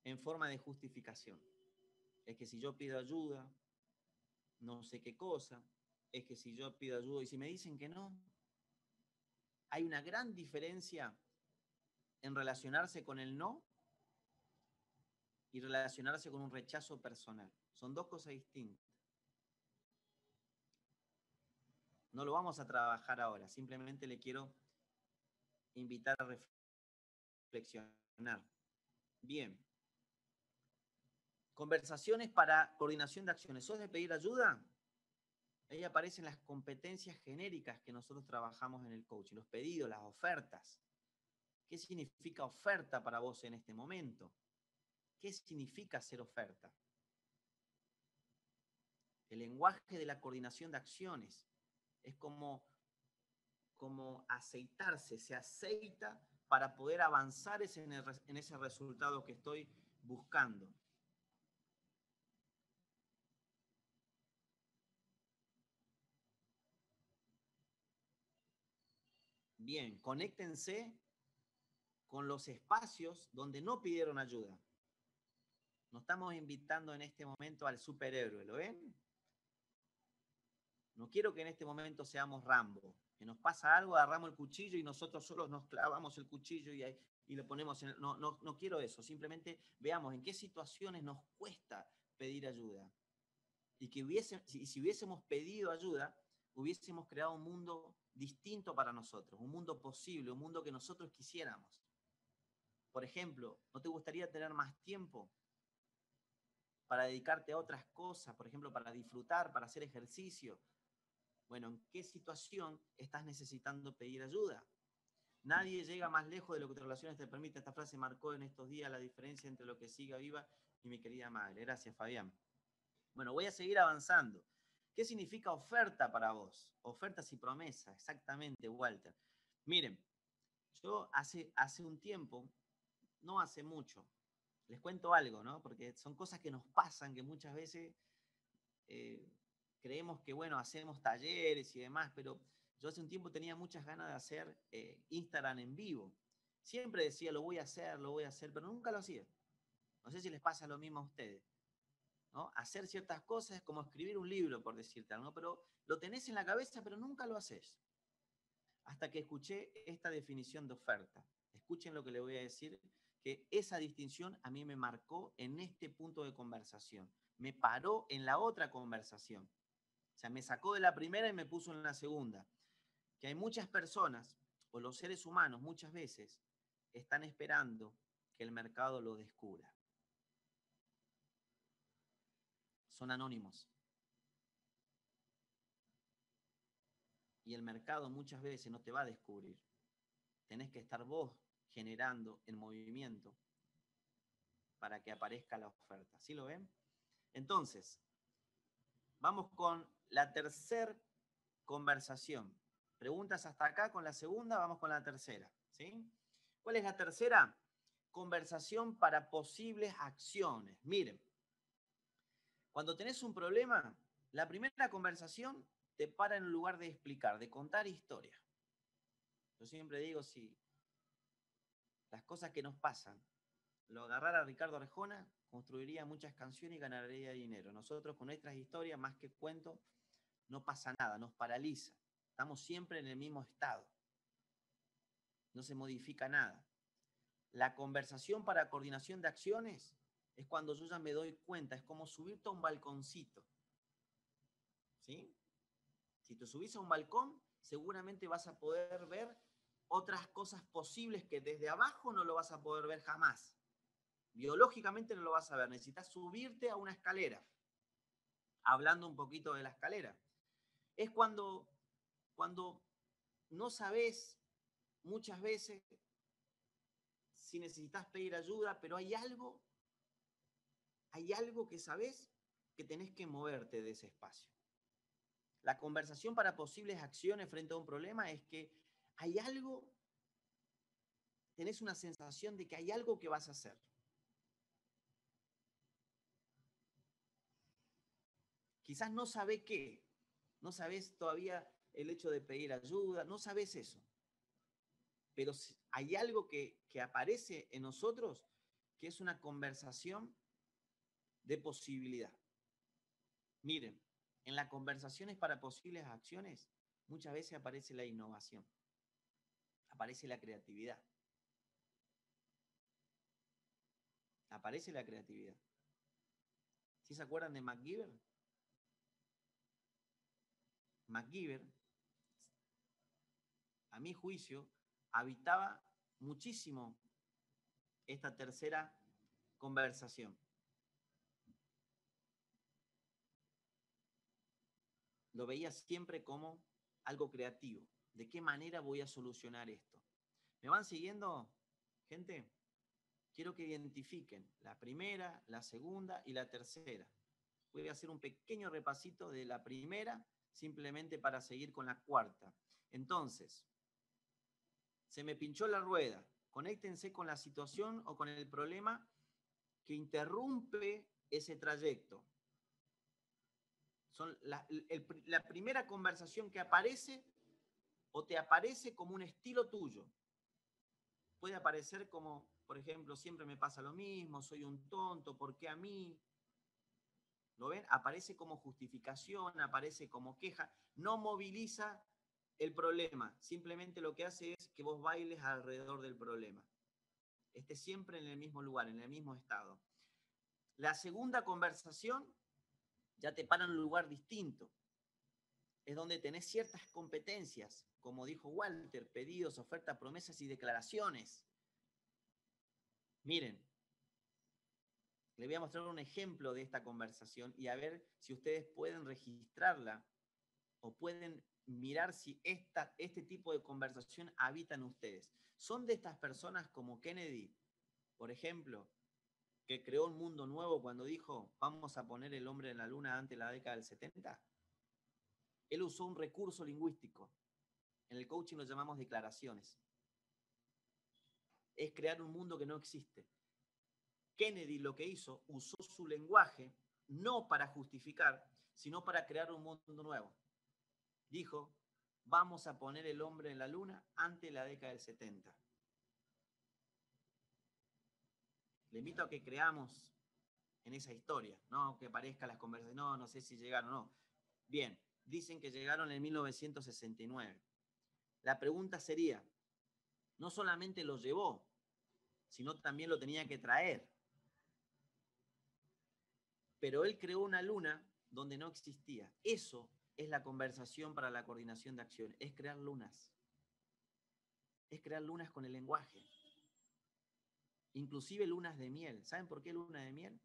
en forma de justificación. Es que si yo pido ayuda, no sé qué cosa, es que si yo pido ayuda y si me dicen que no, hay una gran diferencia en relacionarse con el no y relacionarse con un rechazo personal. Son dos cosas distintas. No lo vamos a trabajar ahora, simplemente le quiero invitar a reflexionar. Bien. Conversaciones para coordinación de acciones. ¿Sos de pedir ayuda? Ahí aparecen las competencias genéricas que nosotros trabajamos en el coaching, los pedidos, las ofertas. ¿Qué significa oferta para vos en este momento? ¿Qué significa ser oferta? El lenguaje de la coordinación de acciones es como, como aceitarse, se aceita para poder avanzar en ese resultado que estoy buscando. Bien, conéctense con los espacios donde no pidieron ayuda. Nos estamos invitando en este momento al superhéroe, ¿lo ven? No quiero que en este momento seamos Rambo, que nos pasa algo, agarramos el cuchillo y nosotros solos nos clavamos el cuchillo y, y lo ponemos en... No, no, no quiero eso, simplemente veamos en qué situaciones nos cuesta pedir ayuda. Y que hubiese, si, si hubiésemos pedido ayuda, hubiésemos creado un mundo distinto para nosotros, un mundo posible, un mundo que nosotros quisiéramos. Por ejemplo, ¿no te gustaría tener más tiempo para dedicarte a otras cosas? Por ejemplo, para disfrutar, para hacer ejercicio. Bueno, ¿en qué situación estás necesitando pedir ayuda? Nadie llega más lejos de lo que tus relaciones te permiten. Esta frase marcó en estos días la diferencia entre lo que siga viva y mi querida madre. Gracias, Fabián. Bueno, voy a seguir avanzando. ¿Qué significa oferta para vos? Ofertas y promesas, exactamente, Walter. Miren, yo hace, hace un tiempo no hace mucho. Les cuento algo, ¿no? Porque son cosas que nos pasan, que muchas veces eh, creemos que, bueno, hacemos talleres y demás, pero yo hace un tiempo tenía muchas ganas de hacer eh, Instagram en vivo. Siempre decía, lo voy a hacer, lo voy a hacer, pero nunca lo hacía. No sé si les pasa lo mismo a ustedes. ¿no? Hacer ciertas cosas es como escribir un libro, por decirte algo, pero lo tenés en la cabeza, pero nunca lo haces. Hasta que escuché esta definición de oferta. Escuchen lo que le voy a decir que esa distinción a mí me marcó en este punto de conversación. Me paró en la otra conversación. Sea, me sacó de la primera y me puso en la segunda. Que hay muchas personas, o los seres humanos muchas veces, están esperando que el mercado lo descubra. Son anónimos. Y el mercado muchas veces no te va a descubrir. Tenés que estar vos generando el movimiento para que aparezca la oferta. ¿Sí lo ven? Entonces, vamos con la tercera conversación. Preguntas hasta acá con la segunda, vamos con la tercera. ¿sí? ¿Cuál es la tercera? Conversación para posibles acciones. Miren, cuando tenés un problema, la primera conversación te para en lugar de explicar, de contar historia. Yo siempre digo, si las cosas que nos pasan, lo agarrara Ricardo Arjona, construiría muchas canciones y ganaría dinero. Nosotros con nuestras historias, más que cuento, no pasa nada, nos paraliza. Estamos siempre en el mismo estado. No se modifica nada. La conversación para coordinación de acciones es cuando yo ya me doy cuenta, es como subirte a un balconcito. ¿Sí? Si te subís a un balcón, seguramente vas a poder ver otras cosas posibles que desde abajo no lo vas a poder ver jamás. Biológicamente no lo vas a ver. Necesitas subirte a una escalera. Hablando un poquito de la escalera. Es cuando, cuando no sabes muchas veces si necesitas pedir ayuda, pero hay algo, hay algo que sabes que tenés que moverte de ese espacio. La conversación para posibles acciones frente a un problema es que hay algo, tenés una sensación de que hay algo que vas a hacer. Quizás no sabés qué, no sabés todavía el hecho de pedir ayuda, no sabés eso. Pero hay algo que, que aparece en nosotros que es una conversación de posibilidad. Miren, en las conversaciones para posibles acciones muchas veces aparece la innovación aparece la creatividad. Aparece la creatividad. ¿Sí se acuerdan de MacGyver? MacGyver, a mi juicio, habitaba muchísimo esta tercera conversación. Lo veía siempre como algo creativo. ¿De qué manera voy a solucionar esto? ¿Me van siguiendo, gente? Quiero que identifiquen la primera, la segunda y la tercera. Voy a hacer un pequeño repasito de la primera, simplemente para seguir con la cuarta. Entonces, se me pinchó la rueda. Conéctense con la situación o con el problema que interrumpe ese trayecto. Son la, la primera conversación que aparece o te aparece como un estilo tuyo. Puede aparecer como, por ejemplo, siempre me pasa lo mismo, soy un tonto, ¿por qué a mí? ¿Lo ven? Aparece como justificación, aparece como queja, no moviliza el problema, simplemente lo que hace es que vos bailes alrededor del problema. Esté siempre en el mismo lugar, en el mismo estado. La segunda conversación ya te para en un lugar distinto. Es donde tenés ciertas competencias, como dijo Walter, pedidos, ofertas, promesas y declaraciones. Miren, le voy a mostrar un ejemplo de esta conversación y a ver si ustedes pueden registrarla o pueden mirar si esta, este tipo de conversación habita en ustedes. ¿Son de estas personas como Kennedy, por ejemplo, que creó un mundo nuevo cuando dijo, vamos a poner el hombre en la luna antes de la década del 70? Él usó un recurso lingüístico. En el coaching lo llamamos declaraciones. Es crear un mundo que no existe. Kennedy lo que hizo, usó su lenguaje no para justificar, sino para crear un mundo nuevo. Dijo, vamos a poner el hombre en la luna antes de la década del 70. Le invito a que creamos en esa historia, no que parezca las conversaciones, no, no sé si llegaron o no. Bien, dicen que llegaron en 1969. La pregunta sería, no solamente lo llevó, sino también lo tenía que traer pero él creó una luna donde no existía. Eso es la conversación para la coordinación de acciones, es crear lunas. Es crear lunas con el lenguaje. Inclusive lunas de miel. ¿Saben por qué luna de miel?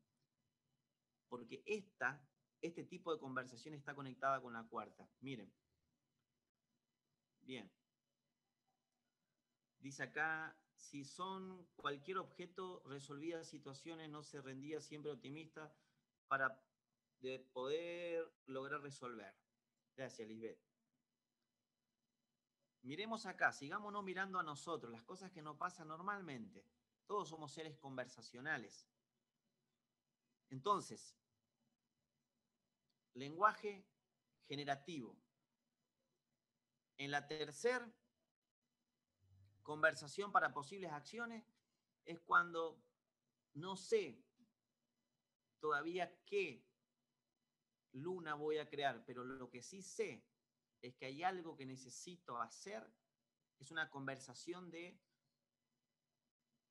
Porque esta, este tipo de conversación está conectada con la cuarta. Miren. Bien. Dice acá, si son cualquier objeto, resolvía situaciones, no se rendía, siempre optimista, para de poder lograr resolver. Gracias, Lisbeth. Miremos acá, sigámonos mirando a nosotros, las cosas que nos pasan normalmente. Todos somos seres conversacionales. Entonces, lenguaje generativo. En la tercera conversación para posibles acciones es cuando no sé todavía qué luna voy a crear, pero lo que sí sé es que hay algo que necesito hacer, es una conversación de,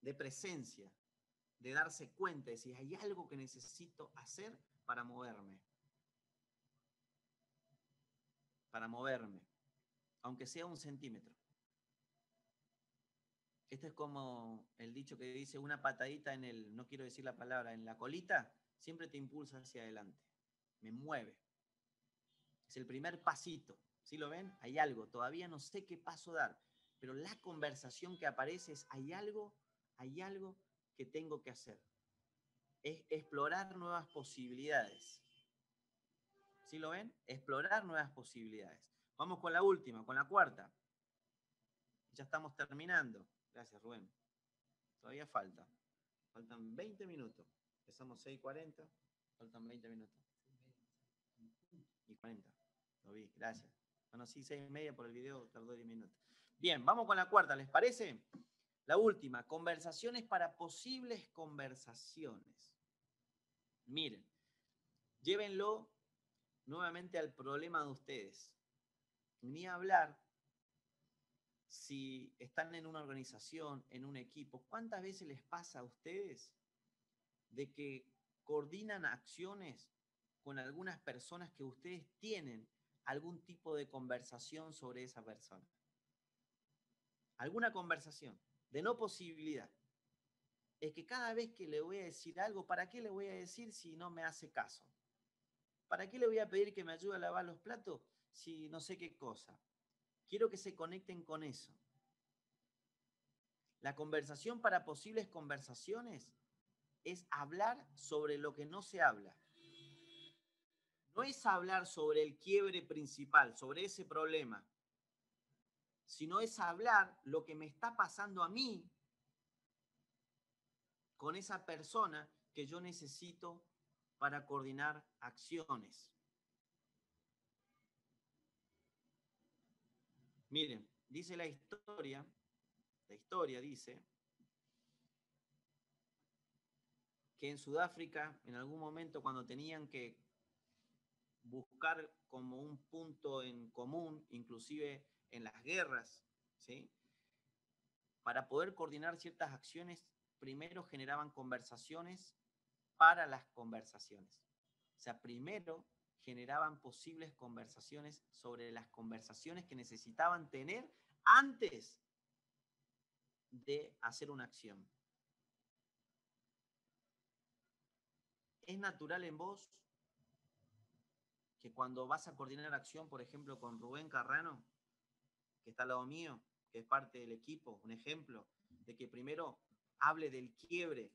de presencia, de darse cuenta, de si hay algo que necesito hacer para moverme. Para moverme, aunque sea un centímetro. Esto es como el dicho que dice una patadita en el, no quiero decir la palabra, en la colita, siempre te impulsa hacia adelante, me mueve. Es el primer pasito. ¿Sí lo ven? Hay algo, todavía no sé qué paso dar, pero la conversación que aparece es, hay algo, hay algo que tengo que hacer. Es explorar nuevas posibilidades. ¿Sí lo ven? Explorar nuevas posibilidades. Vamos con la última, con la cuarta. Ya estamos terminando. Gracias, Rubén. Todavía falta. Faltan 20 minutos. Empezamos 6.40, faltan 20 minutos. Y 40. Lo vi, gracias. Bueno, sí, 6 y media por el video, tardó 10 minutos. Bien, vamos con la cuarta, ¿les parece? La última, conversaciones para posibles conversaciones. Miren, llévenlo nuevamente al problema de ustedes. Ni hablar si están en una organización, en un equipo. ¿Cuántas veces les pasa a ustedes de que coordinan acciones con algunas personas que ustedes tienen algún tipo de conversación sobre esa persona. Alguna conversación, de no posibilidad. Es que cada vez que le voy a decir algo, ¿para qué le voy a decir si no me hace caso? ¿Para qué le voy a pedir que me ayude a lavar los platos si no sé qué cosa? Quiero que se conecten con eso. La conversación para posibles conversaciones es hablar sobre lo que no se habla. No es hablar sobre el quiebre principal, sobre ese problema, sino es hablar lo que me está pasando a mí con esa persona que yo necesito para coordinar acciones. Miren, dice la historia, la historia dice que en Sudáfrica, en algún momento cuando tenían que buscar como un punto en común, inclusive en las guerras, ¿sí? Para poder coordinar ciertas acciones, primero generaban conversaciones para las conversaciones. O sea, primero generaban posibles conversaciones sobre las conversaciones que necesitaban tener antes de hacer una acción. Es natural en vos que cuando vas a coordinar acción, por ejemplo, con Rubén Carrano, que está al lado mío, que es parte del equipo, un ejemplo, de que primero hable del quiebre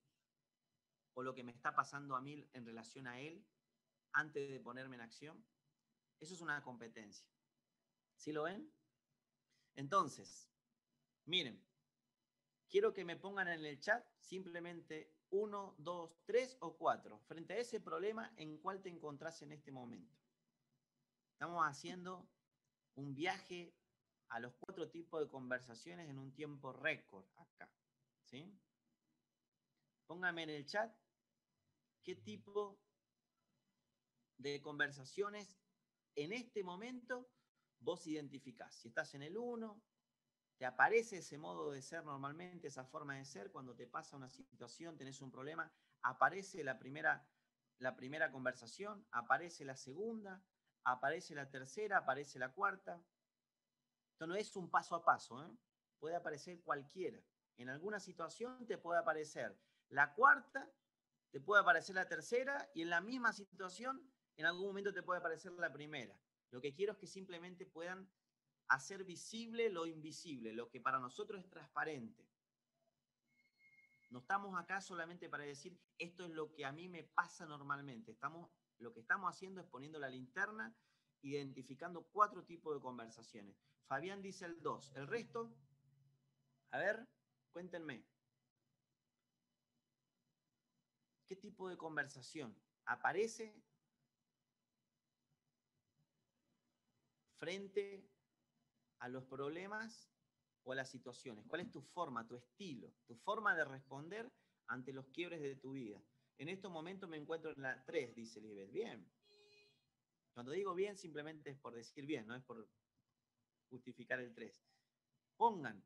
o lo que me está pasando a mí en relación a él antes de ponerme en acción. Eso es una competencia. ¿Sí lo ven? Entonces, miren, quiero que me pongan en el chat simplemente uno, dos, tres o cuatro. Frente a ese problema, ¿en cuál te encontrás en este momento? Estamos haciendo un viaje a los cuatro tipos de conversaciones en un tiempo récord acá. ¿Sí? Póngame en el chat qué tipo de conversaciones en este momento vos identificás. Si estás en el 1, te aparece ese modo de ser normalmente, esa forma de ser, cuando te pasa una situación, tenés un problema, aparece la primera, la primera conversación, aparece la segunda, aparece la tercera, aparece la cuarta. Esto no es un paso a paso, ¿eh? puede aparecer cualquiera. En alguna situación te puede aparecer la cuarta, te puede aparecer la tercera y en la misma situación en algún momento te puede aparecer la primera. Lo que quiero es que simplemente puedan hacer visible lo invisible, lo que para nosotros es transparente. No estamos acá solamente para decir esto es lo que a mí me pasa normalmente. Estamos, lo que estamos haciendo es poniendo la linterna, identificando cuatro tipos de conversaciones. Fabián dice el 2. El resto, a ver, cuéntenme. ¿Qué tipo de conversación aparece frente a los problemas o a las situaciones? ¿Cuál es tu forma, tu estilo, tu forma de responder ante los quiebres de tu vida? En estos momentos me encuentro en la 3, dice Libet. Bien. Cuando digo bien, simplemente es por decir bien, no es por justificar el 3. Pongan.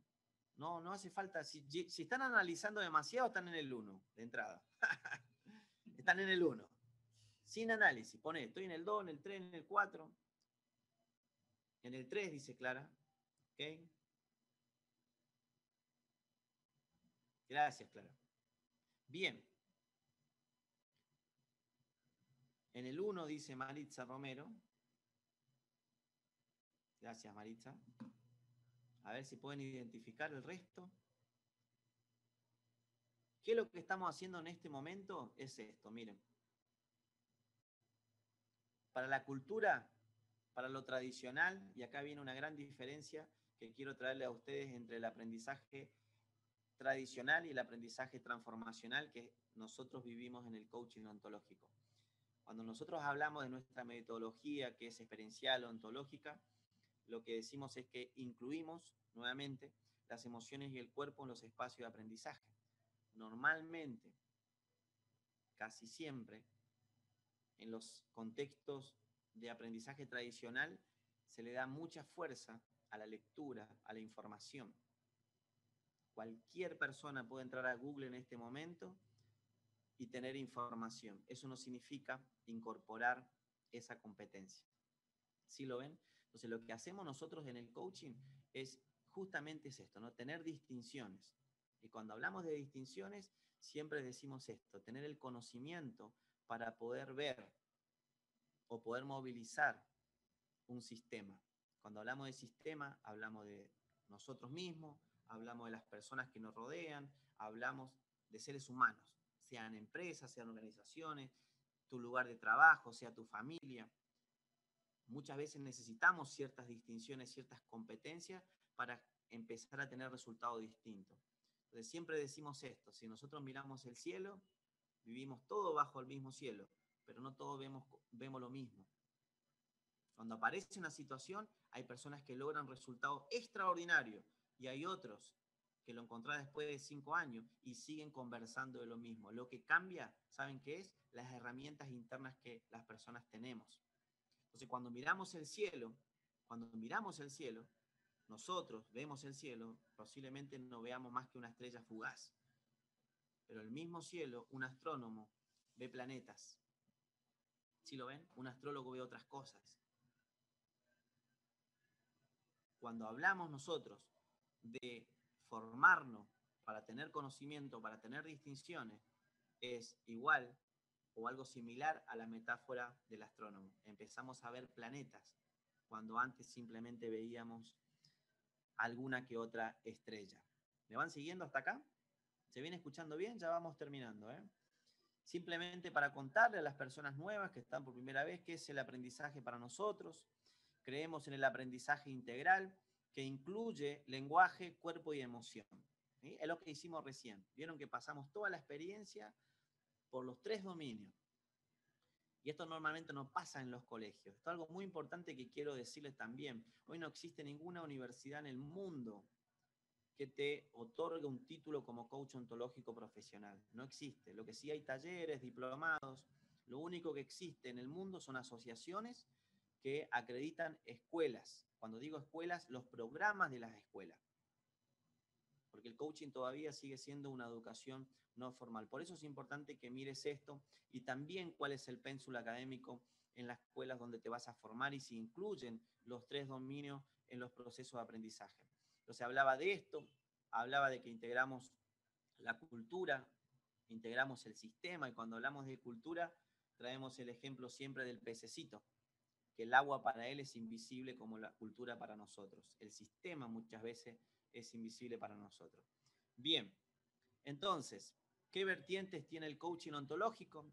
No, no hace falta. Si, si están analizando demasiado, están en el 1 de entrada. están en el 1. Sin análisis. Pone, estoy en el 2, en el 3, en el 4. En el 3 dice Clara. ¿Ok? Gracias, Clara. Bien. En el 1 dice Maritza Romero. Gracias, Maritza. A ver si pueden identificar el resto. ¿Qué es lo que estamos haciendo en este momento? Es esto, miren. Para la cultura para lo tradicional, y acá viene una gran diferencia quiero traerle a ustedes entre el aprendizaje tradicional y el aprendizaje transformacional que nosotros vivimos en el coaching ontológico. Cuando nosotros hablamos de nuestra metodología, que es experiencial ontológica, lo que decimos es que incluimos nuevamente las emociones y el cuerpo en los espacios de aprendizaje. Normalmente, casi siempre, en los contextos de aprendizaje tradicional se le da mucha fuerza a la lectura, a la información. Cualquier persona puede entrar a Google en este momento y tener información. Eso no significa incorporar esa competencia. ¿Sí lo ven? Entonces, lo que hacemos nosotros en el coaching es justamente es esto, ¿no? Tener distinciones. Y cuando hablamos de distinciones, siempre decimos esto, tener el conocimiento para poder ver o poder movilizar un sistema. Cuando hablamos de sistema, hablamos de nosotros mismos, hablamos de las personas que nos rodean, hablamos de seres humanos, sean empresas, sean organizaciones, tu lugar de trabajo, sea tu familia. Muchas veces necesitamos ciertas distinciones, ciertas competencias para empezar a tener resultados distintos. Entonces siempre decimos esto, si nosotros miramos el cielo, vivimos todo bajo el mismo cielo pero no todos vemos, vemos lo mismo. Cuando aparece una situación, hay personas que logran resultados extraordinarios y hay otros que lo encontrán después de cinco años y siguen conversando de lo mismo. Lo que cambia, ¿saben qué es? Las herramientas internas que las personas tenemos. Entonces, cuando miramos el cielo, cuando miramos el cielo, nosotros vemos el cielo, posiblemente no veamos más que una estrella fugaz. Pero el mismo cielo, un astrónomo ve planetas. ¿Sí lo ven? Un astrólogo ve otras cosas. Cuando hablamos nosotros de formarnos para tener conocimiento, para tener distinciones, es igual o algo similar a la metáfora del astrónomo. Empezamos a ver planetas cuando antes simplemente veíamos alguna que otra estrella. ¿Me van siguiendo hasta acá? ¿Se viene escuchando bien? Ya vamos terminando. ¿eh? Simplemente para contarle a las personas nuevas que están por primera vez qué es el aprendizaje para nosotros. Creemos en el aprendizaje integral que incluye lenguaje, cuerpo y emoción. Es lo que hicimos recién. Vieron que pasamos toda la experiencia por los tres dominios. Y esto normalmente no pasa en los colegios. Esto es algo muy importante que quiero decirles también. Hoy no existe ninguna universidad en el mundo que te otorgue un título como coach ontológico profesional. No existe. Lo que sí hay talleres, diplomados. Lo único que existe en el mundo son asociaciones que acreditan escuelas. Cuando digo escuelas, los programas de las escuelas. Porque el coaching todavía sigue siendo una educación no formal. Por eso es importante que mires esto y también cuál es el pénsul académico en las escuelas donde te vas a formar y si incluyen los tres dominios en los procesos de aprendizaje. Entonces hablaba de esto, hablaba de que integramos la cultura, integramos el sistema y cuando hablamos de cultura traemos el ejemplo siempre del pececito que el agua para él es invisible como la cultura para nosotros. El sistema muchas veces es invisible para nosotros. Bien, entonces, ¿qué vertientes tiene el coaching ontológico?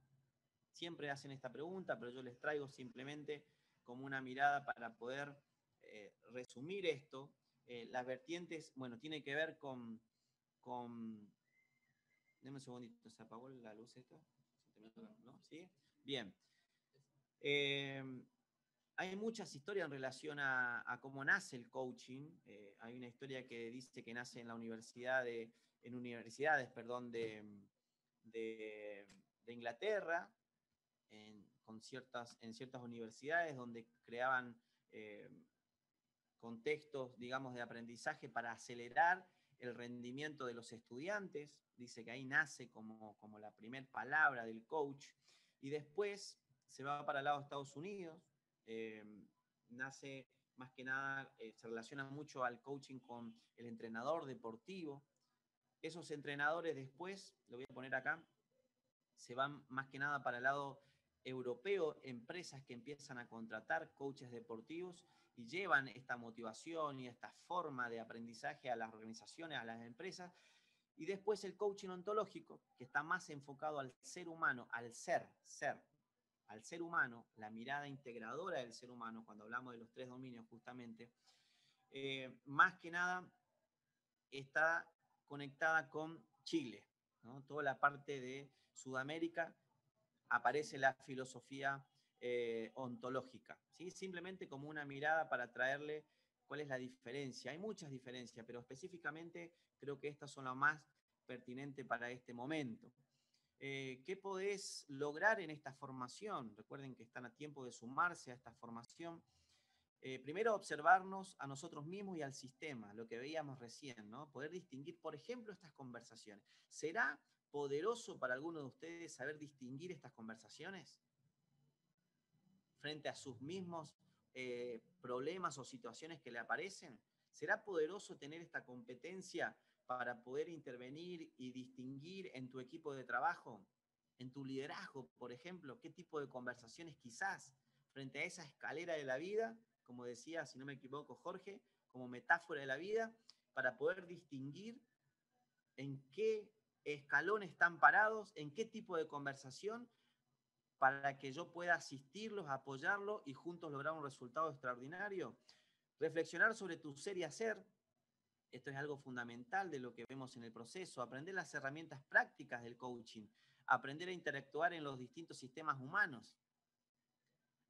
Siempre hacen esta pregunta, pero yo les traigo simplemente como una mirada para poder eh, resumir esto. Eh, las vertientes, bueno, tiene que ver con, con... Deme un segundito, ¿se apagó la luz esto? ¿No? ¿Sí? Bien. Eh, hay muchas historias en relación a, cómo nace el coaching. Eh, hay una historia que dice que nace en la universidad en universidades, perdón, de, Inglaterra, en, ciertas, universidades donde creaban eh, contextos, digamos, de aprendizaje para acelerar el rendimiento de los estudiantes. Dice que ahí nace como, como la primera palabra del coach. Y después se va para el lado de Estados Unidos, eh, nace más que nada, eh, se relaciona mucho al coaching con el entrenador deportivo. Esos entrenadores después, lo voy a poner acá, se van más que nada para el lado europeo, empresas que empiezan a contratar coaches deportivos y llevan esta motivación y esta forma de aprendizaje a las organizaciones, a las empresas. Y después el coaching ontológico, que está más enfocado al ser humano, al ser, ser, al ser humano, la mirada integradora del ser humano, cuando hablamos de los tres dominios justamente, eh, más que nada está conectada con Chile. Toda la parte de Sudamérica aparece la filosofía eh, ontológica, ¿sí? simplemente como una mirada para traerle cuál es la diferencia. Hay muchas diferencias, pero específicamente creo que estas son las más pertinentes para este momento. Eh, ¿Qué podés lograr en esta formación? Recuerden que están a tiempo de sumarse a esta formación. Eh, primero, observarnos a nosotros mismos y al sistema, lo que veíamos recién, ¿no? Poder distinguir, por ejemplo, estas conversaciones. ¿Será poderoso para alguno de ustedes saber distinguir estas conversaciones frente a sus mismos eh, problemas o situaciones que le aparecen? ¿Será poderoso tener esta competencia para poder intervenir y distinguir en tu equipo de trabajo, en tu liderazgo, por ejemplo, qué tipo de conversaciones quizás frente a esa escalera de la vida, como decía, si no me equivoco, Jorge, como metáfora de la vida, para poder distinguir en qué escalón están parados, en qué tipo de conversación, para que yo pueda asistirlos, apoyarlos y juntos lograr un resultado extraordinario. Reflexionar sobre tu ser y hacer, esto es algo fundamental de lo que vemos en el proceso, aprender las herramientas prácticas del coaching, aprender a interactuar en los distintos sistemas humanos,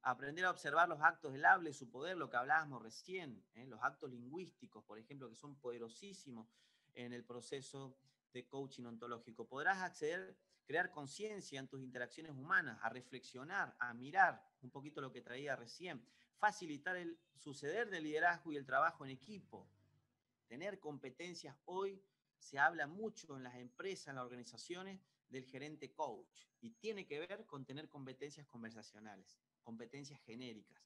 aprender a observar los actos del habla y su poder, lo que hablábamos recién, ¿eh? los actos lingüísticos, por ejemplo, que son poderosísimos en el proceso de coaching ontológico. Podrás acceder, crear conciencia en tus interacciones humanas, a reflexionar, a mirar un poquito lo que traía recién, facilitar el suceder del liderazgo y el trabajo en equipo, tener competencias. Hoy se habla mucho en las empresas, en las organizaciones, del gerente coach y tiene que ver con tener competencias conversacionales, competencias genéricas,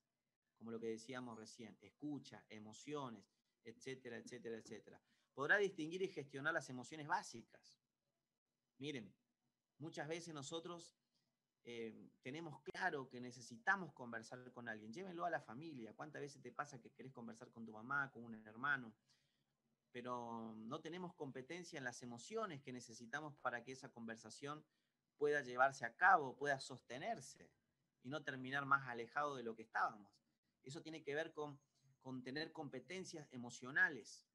como lo que decíamos recién, escucha, emociones, etcétera, etcétera, etcétera. Podrá distinguir y gestionar las emociones básicas. Miren, muchas veces nosotros eh, tenemos claro que necesitamos conversar con alguien. Llévenlo a la familia. ¿Cuántas veces te pasa que querés conversar con tu mamá, con un hermano? Pero no tenemos competencia en las emociones que necesitamos para que esa conversación pueda llevarse a cabo, pueda sostenerse y no terminar más alejado de lo que estábamos. Eso tiene que ver con, con tener competencias emocionales,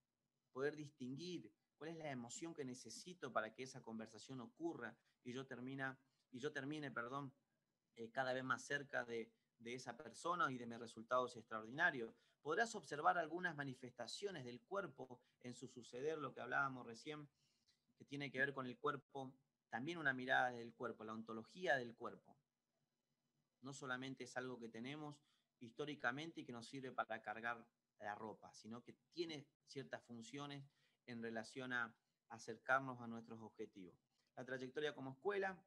poder distinguir cuál es la emoción que necesito para que esa conversación ocurra y yo, termina, y yo termine perdón, eh, cada vez más cerca de, de esa persona y de mis resultados extraordinarios. Podrás observar algunas manifestaciones del cuerpo en su suceder, lo que hablábamos recién, que tiene que ver con el cuerpo, también una mirada del cuerpo, la ontología del cuerpo. No solamente es algo que tenemos históricamente y que nos sirve para cargar la ropa, sino que tiene ciertas funciones en relación a acercarnos a nuestros objetivos. La trayectoria como escuela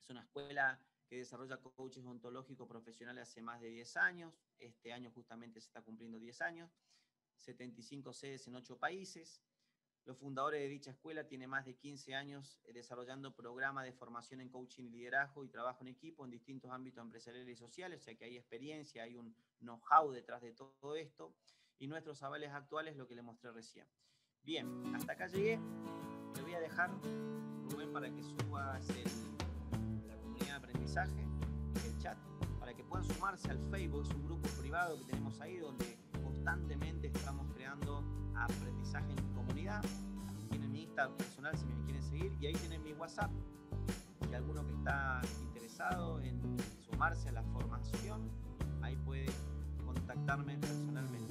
es una escuela que desarrolla coaches ontológicos profesionales hace más de 10 años. Este año justamente se está cumpliendo 10 años. 75 sedes en 8 países. Los fundadores de dicha escuela tienen más de 15 años eh, desarrollando programas de formación en coaching y liderazgo y trabajo en equipo en distintos ámbitos empresariales y sociales, o sea que hay experiencia, hay un know-how detrás de todo esto y nuestros avales actuales, lo que le mostré recién. Bien, hasta acá llegué. Te voy a dejar, Rubén, para que subas la el chat, para que puedan sumarse al Facebook, es un grupo privado que tenemos ahí donde constantemente estamos creando aprendizaje en comunidad. Tienen mi Instagram personal si me quieren seguir y ahí tienen mi WhatsApp. Si alguno que está interesado en sumarse a la formación, ahí puede contactarme personalmente